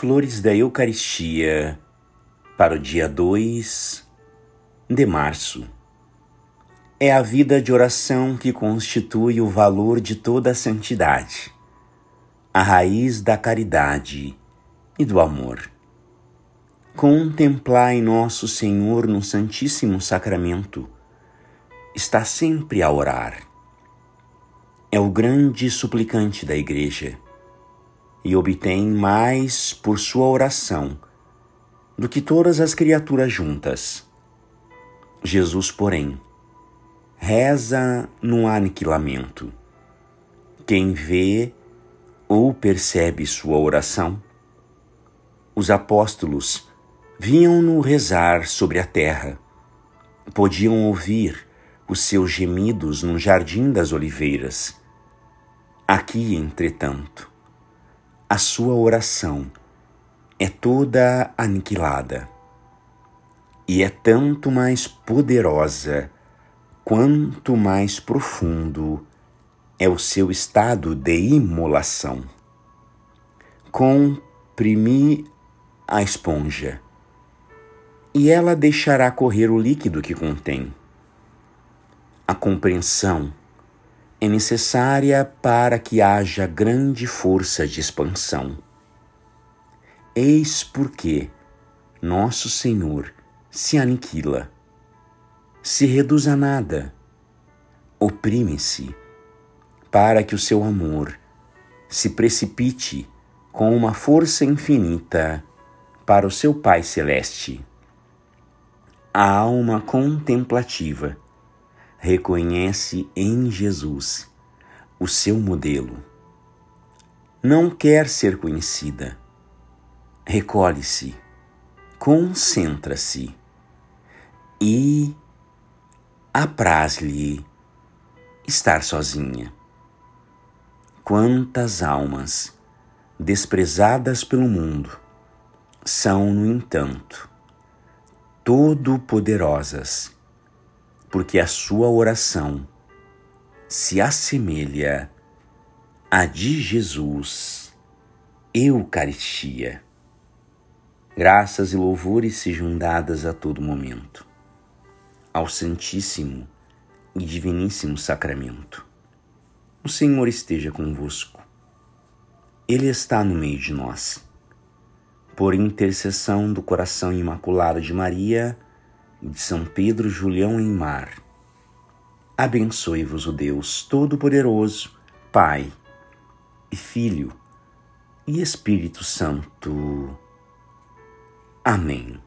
Flores da Eucaristia para o dia 2 de março. É a vida de oração que constitui o valor de toda a santidade, a raiz da caridade e do amor. Contemplai nosso Senhor no Santíssimo Sacramento. Está sempre a orar. É o grande suplicante da Igreja e obtém mais por sua oração do que todas as criaturas juntas. Jesus, porém, reza no aniquilamento. Quem vê ou percebe sua oração? Os apóstolos vinham-no rezar sobre a terra. Podiam ouvir os seus gemidos no jardim das oliveiras. Aqui, entretanto, a sua oração é toda aniquilada e é tanto mais poderosa quanto mais profundo é o seu estado de imolação. Comprimi a esponja e ela deixará correr o líquido que contém. A compreensão é necessária para que haja grande força de expansão. Eis porque nosso Senhor se aniquila, se reduz a nada, oprime-se, para que o seu amor se precipite com uma força infinita para o seu Pai Celeste. A alma contemplativa reconhece em Jesus o seu modelo. Não quer ser conhecida. Recolhe-se, concentra-se e apraz-lhe estar sozinha. Quantas almas desprezadas pelo mundo são, no entanto, todo-poderosas porque a sua oração se assemelha à de Jesus, Eucaristia. Graças e louvores sejam dadas a todo momento ao Santíssimo e Diviníssimo Sacramento. O Senhor esteja convosco. Ele está no meio de nós. Por intercessão do coração imaculado de Maria, de São Pedro Julião em Mar. Abençoe-vos o Deus Todo-Poderoso, Pai e Filho e Espírito Santo. Amém.